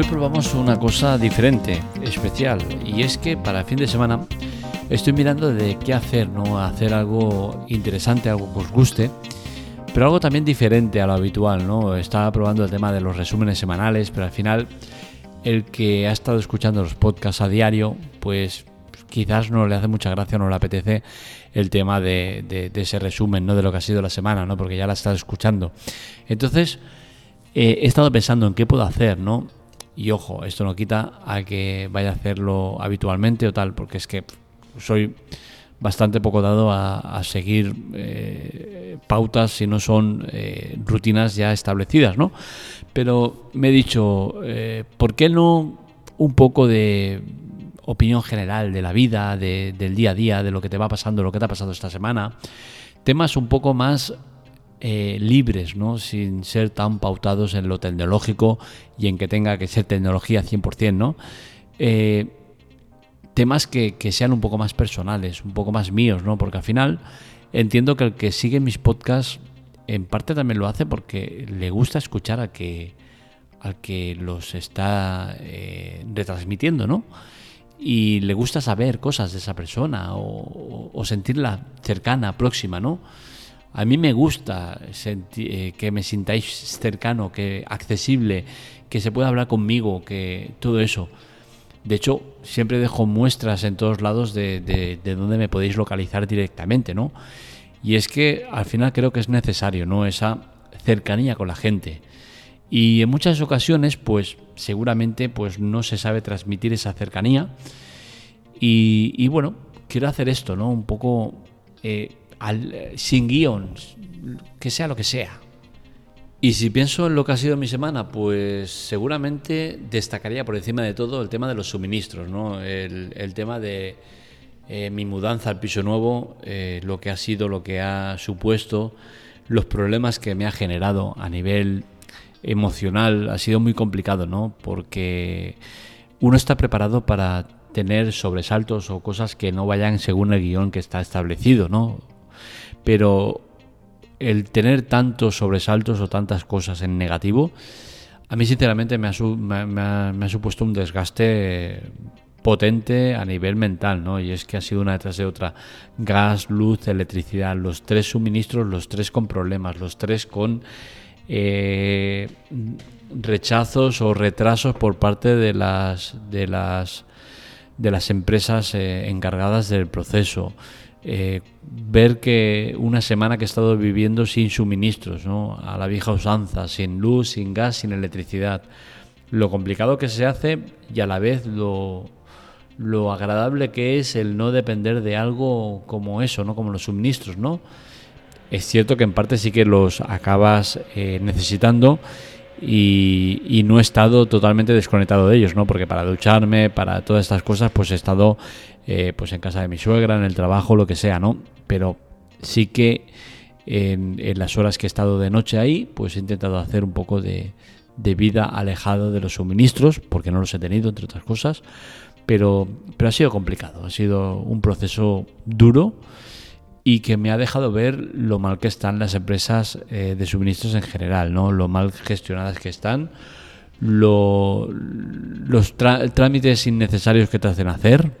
Hoy probamos una cosa diferente, especial, y es que para el fin de semana estoy mirando de qué hacer, ¿no? Hacer algo interesante, algo que os guste, pero algo también diferente a lo habitual, ¿no? Estaba probando el tema de los resúmenes semanales, pero al final el que ha estado escuchando los podcasts a diario, pues quizás no le hace mucha gracia, no le apetece el tema de, ese resumen, ¿no? De lo que ha sido la semana, ¿no? Porque ya la estado escuchando. Entonces, eh, he estado pensando en qué puedo hacer, ¿no? Y ojo, esto no quita a que vaya a hacerlo habitualmente o tal, porque es que soy bastante poco dado a, seguir eh, pautas si no son eh, rutinas ya establecidas, ¿no? Pero me he dicho, eh, ¿por qué no un poco de opinión general de la vida, del día a día, de lo que te va pasando, lo que te ha pasado esta semana? Temas un poco más libres, ¿no? Sin ser tan pautados en lo tecnológico y en que tenga que ser tecnología 100%, ¿no? temas que, sean un poco más personales, un poco más míos, ¿no? Porque al final entiendo que el que sigue mis podcasts en parte también lo hace porque le gusta escuchar a que, al que los está eh, retransmitiendo, ¿no? Y le gusta saber cosas de esa persona o, sentirla cercana, próxima, ¿no? A mí me gusta eh, que me sintáis cercano, que accesible, que se pueda hablar conmigo, que todo eso. De hecho, siempre dejo muestras en todos lados de, de, dónde me podéis localizar directamente, ¿no? Y es que al final creo que es necesario, ¿no? Esa cercanía con la gente. Y en muchas ocasiones, pues seguramente pues no se sabe transmitir esa cercanía. Y, bueno, quiero hacer esto, ¿no? Un poco eh, sin guion, que sea lo que sea. Y si pienso en lo que ha sido mi semana, pues seguramente destacaría por encima de todo el tema de los suministros, ¿no? el, tema de eh, mi mudanza al piso nuevo, eh, lo que ha sido, lo que ha supuesto, los problemas que me ha generado a nivel emocional, ha sido muy complicado, ¿no? Porque uno está preparado para tener sobresaltos o cosas que no vayan según el guion que está establecido, ¿no? Pero el tener tantos sobresaltos o tantas cosas en negativo, a mí sinceramente me ha, supuesto un desgaste potente a nivel mental, ¿no? Y es que ha sido una detrás de otra. Gas, luz, electricidad, los tres suministros, los tres con problemas, los tres con eh, rechazos o retrasos por parte de las de las de las empresas eh, encargadas del proceso. Eh, ver que una semana que he estado viviendo sin suministros, ¿no? a la vieja usanza, sin luz, sin gas, sin electricidad. Lo complicado que se hace y a la vez lo, lo agradable que es el no depender de algo como eso, ¿no? como los suministros. ¿no? Es cierto que en parte sí que los acabas eh, necesitando y, no he estado totalmente desconectado de ellos, ¿no? Porque para ducharme, para todas estas cosas, pues he estado eh, pues en casa de mi suegra, en el trabajo, lo que sea, ¿no? Pero sí que en, las horas que he estado de noche ahí, pues he intentado hacer un poco de, vida alejado de los suministros, porque no los he tenido, entre otras cosas, pero, pero ha sido complicado, ha sido un proceso duro y que me ha dejado ver lo mal que están las empresas eh, de suministros en general, ¿no? lo mal gestionadas que están, los trámites innecesarios que te hacen hacer,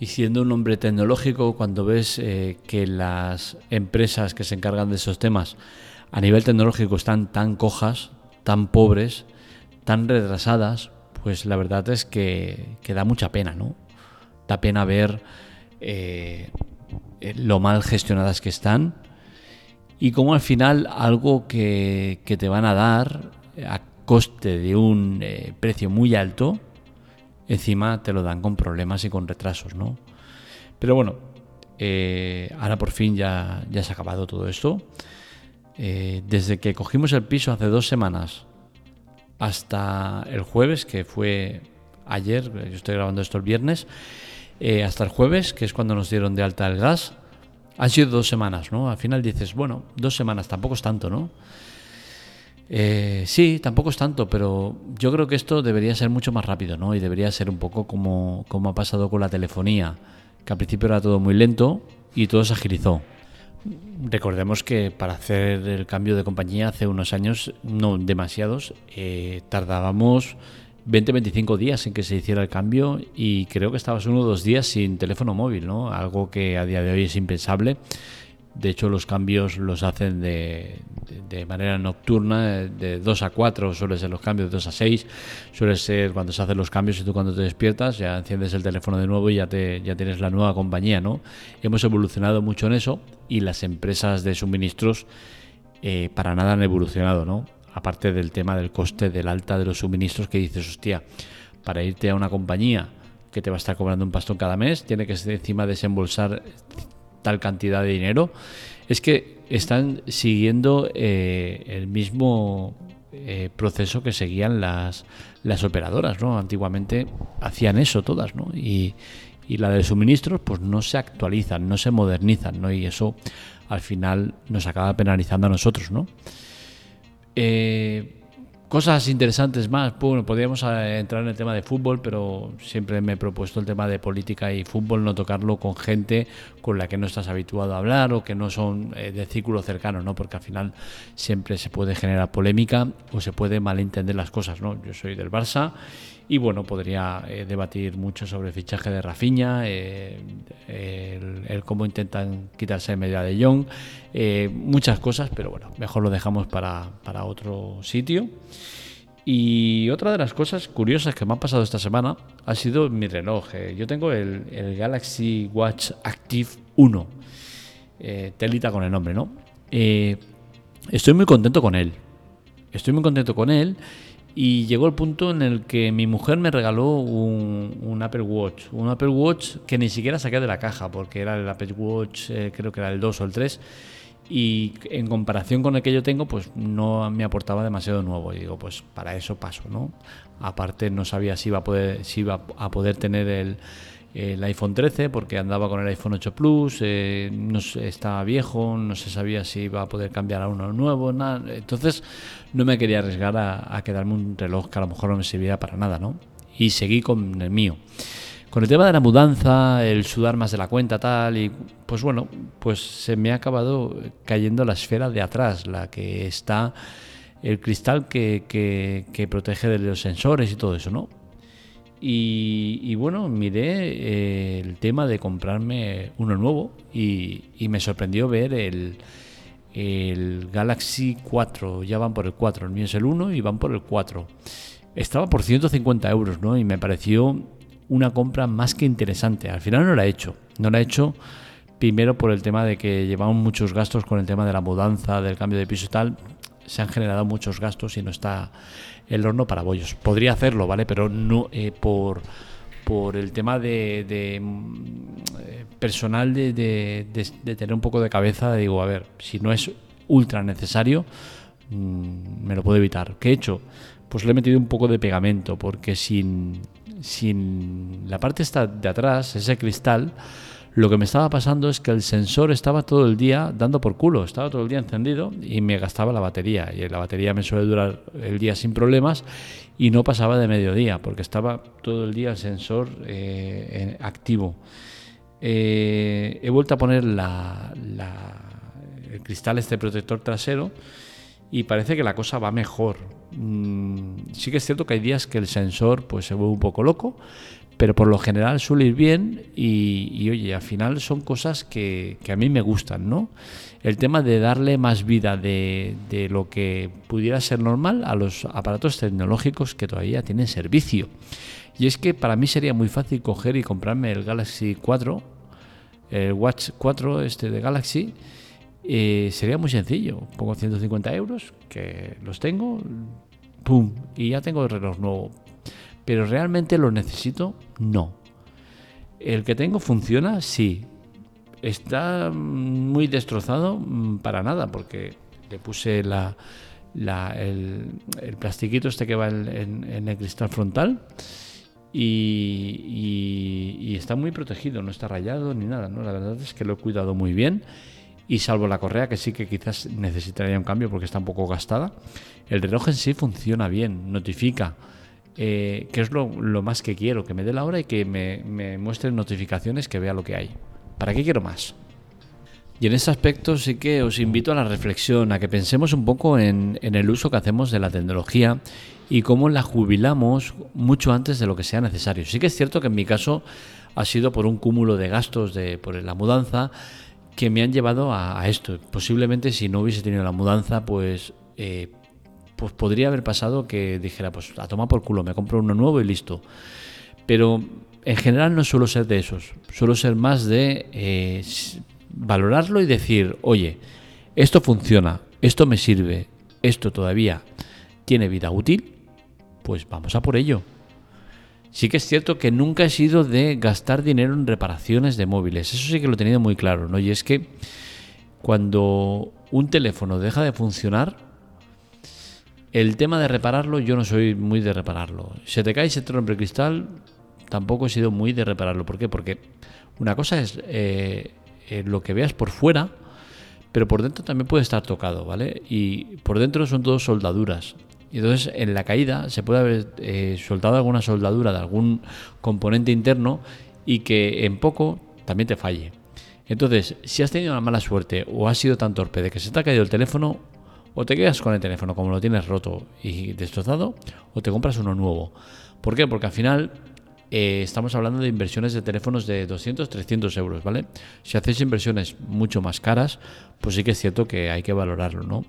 y siendo un hombre tecnológico, cuando ves eh, que las empresas que se encargan de esos temas a nivel tecnológico están tan cojas, tan pobres, tan retrasadas, pues la verdad es que, da mucha pena, ¿no? Da pena ver eh, lo mal gestionadas que están y cómo al final algo que, te van a dar a coste de un eh, precio muy alto, encima te lo dan con problemas y con retrasos, ¿no? Pero bueno, eh, ahora por fin ya, ya se ha acabado todo esto. Eh, desde que cogimos el piso hace dos semanas hasta el jueves, que fue ayer, yo estoy grabando esto el viernes, eh, hasta el jueves, que es cuando nos dieron de alta el gas, han sido dos semanas, ¿no? Al final dices, bueno, dos semanas tampoco es tanto, ¿no? Eh, sí, tampoco es tanto, pero yo creo que esto debería ser mucho más rápido, ¿no? Y debería ser un poco como, como ha pasado con la telefonía, que al principio era todo muy lento y todo se agilizó. recordemos que para hacer el cambio de compañía hace unos años, no demasiados, eh, tardábamos 20-25 días en que se hiciera el cambio y creo que estabas uno o dos días sin teléfono móvil, ¿no? Algo que a día de hoy es impensable. De hecho, los cambios los hacen de, de, manera nocturna, de 2 a 4 suele ser los cambios, de 2 a 6 suele ser cuando se hacen los cambios y tú cuando te despiertas ya enciendes el teléfono de nuevo y ya, te, ya tienes la nueva compañía, ¿no? Hemos evolucionado mucho en eso y las empresas de suministros eh, para nada han evolucionado, ¿no? Aparte del tema del coste del alta de los suministros que dices, hostia, para irte a una compañía que te va a estar cobrando un pastón cada mes, tiene que encima desembolsar tal cantidad de dinero, es que están siguiendo eh, el mismo eh, proceso que seguían las, las operadoras, ¿no? Antiguamente hacían eso todas, ¿no? Y, y la de suministros pues no se actualizan, no se modernizan, ¿no? Y eso al final nos acaba penalizando a nosotros, ¿no? Eh, Cosas interesantes más, bueno, podríamos eh, entrar en el tema de fútbol, pero siempre me he propuesto el tema de política y fútbol, no tocarlo con gente con la que no estás habituado a hablar o que no son eh, de círculo cercano, ¿no? Porque al final siempre se puede generar polémica o se puede malentender las cosas, ¿no? Yo soy del Barça y bueno, podría eh, debatir mucho sobre el fichaje de Rafinha, el, cómo intentan quitarse media de Young, muchas cosas, pero bueno, mejor lo dejamos para, para otro sitio. Y otra de las cosas curiosas que me ha pasado esta semana ha sido mi reloj. Eh. Yo tengo el, Galaxy Watch Active 1. Eh, telita con el nombre, ¿no? Eh, estoy muy contento con él. Estoy muy contento con él. Y llegó el punto en el que mi mujer me regaló un, Apple Watch. Un Apple Watch que ni siquiera saqué de la caja, porque era el Apple Watch, creo que era el 2 o el 3 y en comparación con el que yo tengo, pues no me aportaba demasiado nuevo. Y digo, pues para eso paso, ¿no? Aparte no sabía si iba a poder, si iba a poder tener el, iPhone 13 porque andaba con el iPhone 8 Plus, eh, no estaba viejo, no se sabía si iba a poder cambiar a uno nuevo, nada. Entonces no me quería arriesgar a, quedarme un reloj que a lo mejor no me serviría para nada, ¿no? Y seguí con el mío. Con el tema de la mudanza, el sudar más de la cuenta, tal, y pues bueno, pues se me ha acabado cayendo la esfera de atrás, la que está el cristal que, que, protege de los sensores y todo eso, ¿no? Y, bueno, miré eh, el tema de comprarme uno nuevo y, me sorprendió ver el, el, Galaxy 4. Ya van por el 4, el mío es el 1 y van por el 4. Estaba por 150 euros, ¿no? Y me pareció una compra más que interesante. Al final no la he hecho. No la he hecho primero por el tema de que llevamos muchos gastos con el tema de la mudanza, del cambio de piso y tal. Se han generado muchos gastos y no está el horno para bollos. Podría hacerlo, ¿vale? Pero no eh, por, por el tema de, mm, eh, personal de, de, tener un poco de cabeza. Digo, a ver, si no es ultra necesario, mm, me lo puedo evitar. ¿Qué he hecho? Pues le he metido un poco de pegamento porque sin, sin la parte esta de atrás, ese cristal, lo que me estaba pasando es que el sensor estaba todo el día dando por culo, estaba todo el día encendido y me gastaba la batería. Y la batería me suele durar el día sin problemas y no pasaba de mediodía porque estaba todo el día el sensor eh, activo. Eh, he vuelto a poner la, el cristal, este protector trasero, y parece que la cosa va mejor. Mm, sí que es cierto que hay días que el sensor pues se vuelve un poco loco, pero por lo general suele ir bien y, oye, al final son cosas que, a mí me gustan, ¿no? El tema de darle más vida de, de, lo que pudiera ser normal a los aparatos tecnológicos que todavía tienen servicio. Y es que para mí sería muy fácil coger y comprarme el Galaxy 4, el Watch 4 este de Galaxy, eh, sería muy sencillo. Pongo 150 euros, que los tengo, ¡pum! Y ya tengo el reloj nuevo. Pero realmente lo necesito, no. El que tengo funciona, sí. Está muy destrozado, mm, para nada, porque le puse el, plastiquito este que va en, el cristal frontal. Y, y, está muy protegido, no está rayado ni nada. ¿no? La verdad es que lo he cuidado muy bien y salvo la correa que sí que quizás necesitaría un cambio porque está un poco gastada, el reloj en sí funciona bien, notifica, eh, que es lo, más que quiero, que me dé la hora y que me, me muestre notificaciones, que vea lo que hay. ¿Para qué quiero más? Y en ese aspecto sí que os invito a la reflexión, a que pensemos un poco en, el uso que hacemos de la tecnología y cómo la jubilamos mucho antes de lo que sea necesario. Sí que es cierto que en mi caso ha sido por un cúmulo de gastos de, por la mudanza que me han llevado a, esto. Posiblemente si no hubiese tenido la mudanza, pues, eh, pues podría haber pasado que dijera, pues a tomar por culo, me compro uno nuevo y listo. Pero en general no suelo ser de esos, suelo ser más de eh, valorarlo y decir, oye, esto funciona, esto me sirve, esto todavía tiene vida útil, pues vamos a por ello. Sí que es cierto que nunca he sido de gastar dinero en reparaciones de móviles, eso sí que lo he tenido muy claro, ¿no? Y es que cuando un teléfono deja de funcionar, el tema de repararlo, yo no soy muy de repararlo. Se te cae y se te rompe cristal, tampoco he sido muy de repararlo. ¿Por qué? Porque una cosa es eh, eh, lo que veas por fuera, pero por dentro también puede estar tocado, ¿vale? Y por dentro son todos soldaduras. Y entonces en la caída se puede haber eh, soltado alguna soldadura de algún componente interno y que en poco también te falle. Entonces, si has tenido una mala suerte o has sido tan torpe de que se te ha caído el teléfono, o te quedas con el teléfono como lo tienes roto y destrozado, o te compras uno nuevo. ¿Por qué? Porque al final eh, estamos hablando de inversiones de teléfonos de 200, 300 euros, ¿vale? Si hacéis inversiones mucho más caras, pues sí que es cierto que hay que valorarlo, ¿no?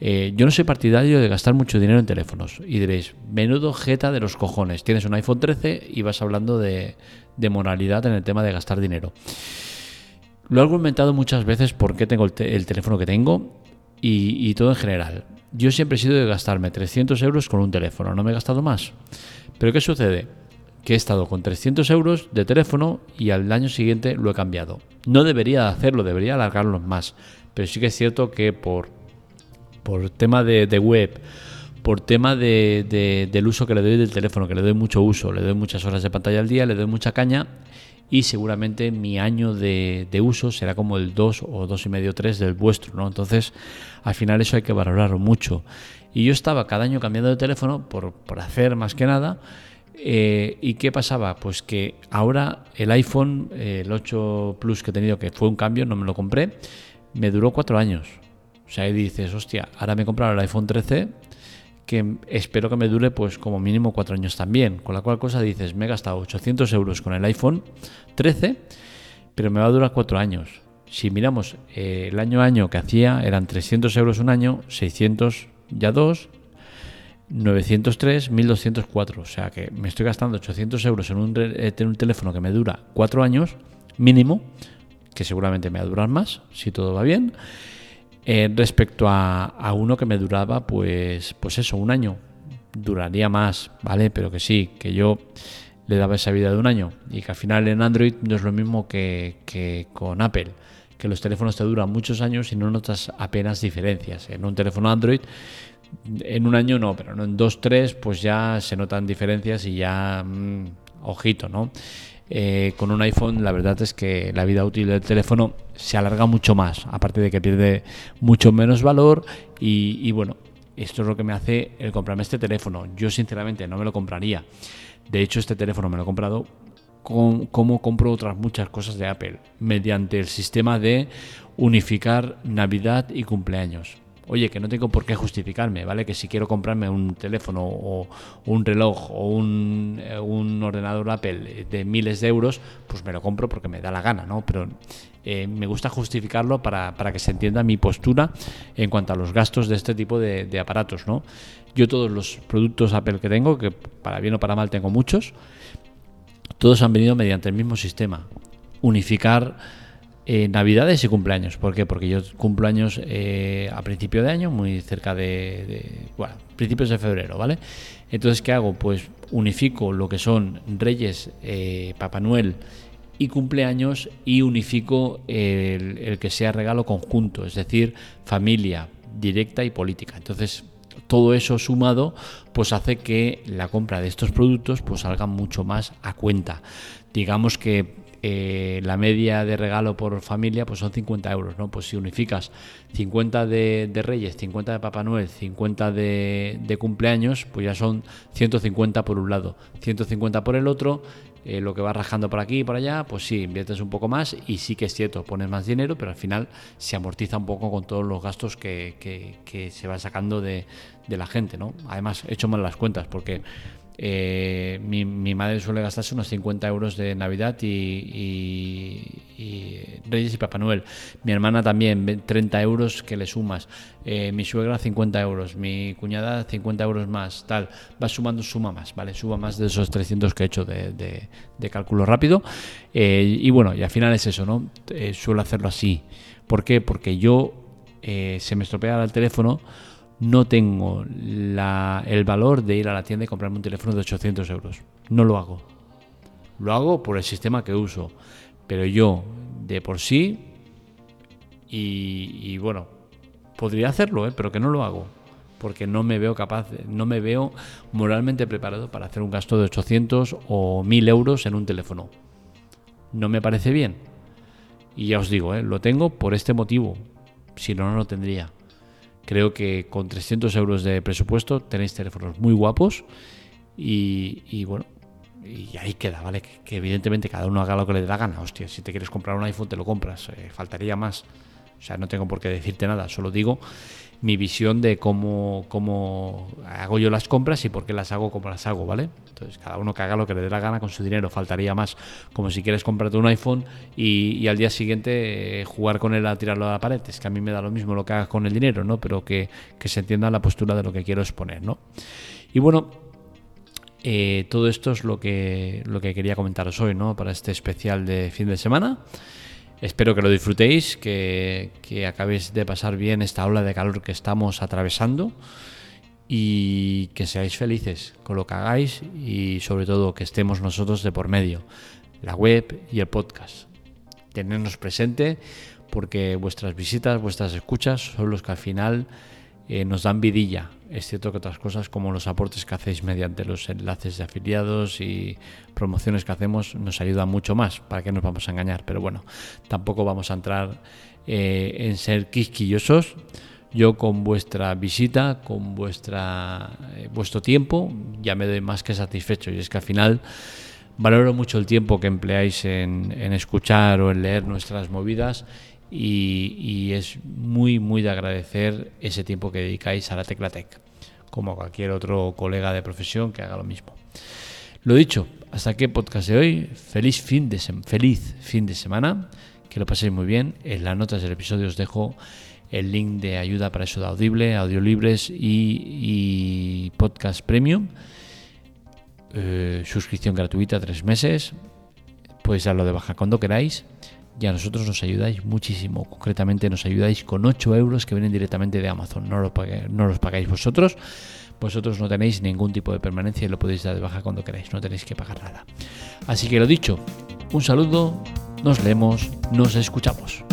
Eh, yo no soy partidario de gastar mucho dinero en teléfonos. Y diréis, menudo jeta de los cojones. Tienes un iPhone 13 y vas hablando de, moralidad en el tema de gastar dinero. Lo he argumentado muchas veces por qué tengo el, teléfono que tengo y, todo en general. Yo siempre he sido de gastarme 300 euros con un teléfono, no me he gastado más. Pero ¿qué sucede? que he estado con 300 euros de teléfono y al año siguiente lo he cambiado. No debería hacerlo, debería alargarlo más. Pero sí que es cierto que por, por tema de, web, por tema de, del uso que le doy del teléfono, que le doy mucho uso, le doy muchas horas de pantalla al día, le doy mucha caña y seguramente mi año de, uso será como el 2 o 2 y medio 3 del vuestro, ¿no? Entonces, al final eso hay que valorarlo mucho. Y yo estaba cada año cambiando de teléfono por, por hacer más que nada eh, ¿Y qué pasaba? Pues que ahora el iPhone, el 8 Plus que he tenido, que fue un cambio, no me lo compré, me duró cuatro años. O sea, ahí dices, hostia, ahora me he comprado el iPhone 13, que espero que me dure pues como mínimo cuatro años también. Con la cual cosa dices, me he gastado 800 euros con el iPhone 13, pero me va a durar cuatro años. Si miramos eh, el año año que hacía, eran 300 euros un año, 600 ya dos, 903, 1204. O sea que me estoy gastando 800 euros en un, eh, un teléfono que me dura 4 años mínimo, que seguramente me va a durar más, si todo va bien, eh, respecto a, uno que me duraba, pues, pues eso, un año. Duraría más, ¿vale? Pero que sí, que yo le daba esa vida de un año y que al final en Android no es lo mismo que, que con Apple que los teléfonos te duran muchos años y no notas apenas diferencias. En un teléfono Android en un año no, pero en dos, tres, pues ya se notan diferencias y ya, mm, ojito, ¿no? Eh, con un iPhone la verdad es que la vida útil del teléfono se alarga mucho más, aparte de que pierde mucho menos valor y, bueno, esto es lo que me hace el comprarme este teléfono. Yo sinceramente no me lo compraría. De hecho, este teléfono me lo he comprado con, como compro otras muchas cosas de Apple, mediante el sistema de unificar Navidad y cumpleaños oye, que no tengo por qué justificarme, ¿vale? Que si quiero comprarme un teléfono o un reloj o un, eh, ordenador Apple de miles de euros, pues me lo compro porque me da la gana, ¿no? Pero eh, me gusta justificarlo para, que se entienda mi postura en cuanto a los gastos de este tipo de aparatos, ¿no? Yo todos los productos Apple que tengo, que para bien o para mal tengo muchos, todos han venido mediante el mismo sistema. Unificar eh, Navidades y cumpleaños. ¿Por qué? Porque yo cumplo años eh, a principio de año, muy cerca de, bueno, principios de febrero, ¿vale? Entonces, ¿qué hago? Pues unifico lo que son Reyes, eh, Papá Noel y cumpleaños y unifico el, el, que sea regalo conjunto, es decir, familia directa y política. Entonces, todo eso sumado, pues hace que la compra de estos productos pues salga mucho más a cuenta. Digamos que eh, la media de regalo por familia pues son 50 euros, ¿no? Pues si unificas 50 de, Reyes, 50 de Papá Noel, 50 de, cumpleaños, pues ya son 150 por un lado, 150 por el otro, eh, lo que vas rajando por aquí y por allá, pues sí, inviertes un poco más y sí que es cierto, pones más dinero, pero al final se amortiza un poco con todos los gastos que, se va sacando de, de, la gente, ¿no? Además, he hecho mal las cuentas porque eh, mi, madre suele gastarse unos 50 euros de Navidad y, Reyes y Papá Noel. Mi hermana también, 30 euros que le sumas. Eh, mi suegra, 50 euros. Mi cuñada, 50 euros más. Tal. Va sumando, suma más, ¿vale? Suma más de esos 300 que he hecho de, cálculo rápido. Eh, y bueno, y al final es eso, ¿no? suelo hacerlo así. ¿Por qué? Porque yo se me estropea el teléfono no tengo el valor de ir a la tienda y comprarme un teléfono de 800 euros. No lo hago. Lo hago por el sistema que uso. Pero yo, de por sí, y, bueno, podría hacerlo, ¿eh? pero que no lo hago. Porque no me veo capaz, no me veo moralmente preparado para hacer un gasto de 800 o 1000 euros en un teléfono. No me parece bien. Y ya os digo, ¿eh? lo tengo por este motivo. Si no, no lo tendría. Creo que con 300 euros de presupuesto tenéis teléfonos muy guapos y, bueno, y ahí queda, ¿vale? Que, evidentemente cada uno haga lo que le dé la gana. Hostia, si te quieres comprar un iPhone te lo compras, eh, faltaría más. O sea, no tengo por qué decirte nada, solo digo mi visión de cómo, cómo hago yo las compras y por qué las hago como las hago, ¿vale? Entonces, cada uno que haga lo que le dé la gana con su dinero, faltaría más. Como si quieres comprarte un iPhone y, al día siguiente eh, jugar con él a tirarlo a la pared. Es que a mí me da lo mismo lo que hagas con el dinero, ¿no? Pero que, se entienda la postura de lo que quiero exponer, ¿no? Y bueno, eh, todo esto es lo que, lo que quería comentaros hoy, ¿no? Para este especial de fin de semana. Espero que lo disfrutéis, que, acabéis de pasar bien esta ola de calor que estamos atravesando y que seáis felices con lo que hagáis y sobre todo que estemos nosotros de por medio, la web y el podcast. Tenernos presente porque vuestras visitas, vuestras escuchas son los que al final eh, nos dan vidilla. Es cierto que otras cosas como los aportes que hacéis mediante los enlaces de afiliados y promociones que hacemos nos ayudan mucho más. ¿Para qué nos vamos a engañar? Pero bueno, tampoco vamos a entrar eh, en ser quisquillosos. Yo con vuestra visita, con vuestra, eh, vuestro tiempo, ya me doy más que satisfecho. Y es que al final valoro mucho el tiempo que empleáis en escuchar o en leer nuestras movidas y, es muy, muy de agradecer ese tiempo que dedicáis a la Teclatec, como cualquier otro colega de profesión que haga lo mismo. Lo dicho, hasta aquí el podcast de hoy. Feliz fin de, feliz fin de semana, que lo paséis muy bien. En las notas del episodio os dejo el link de ayuda para eso de Audible, Audiolibres y, y Podcast Premium. Eh, suscripción gratuita, tres meses. Podéis darlo de baja cuando queráis y a nosotros nos ayudáis muchísimo. Concretamente nos ayudáis con 8 euros que vienen directamente de Amazon. No los, no los pagáis vosotros. Vosotros no tenéis ningún tipo de permanencia y lo podéis dar de baja cuando queráis. No tenéis que pagar nada. Así que lo dicho, un saludo, nos leemos, nos escuchamos.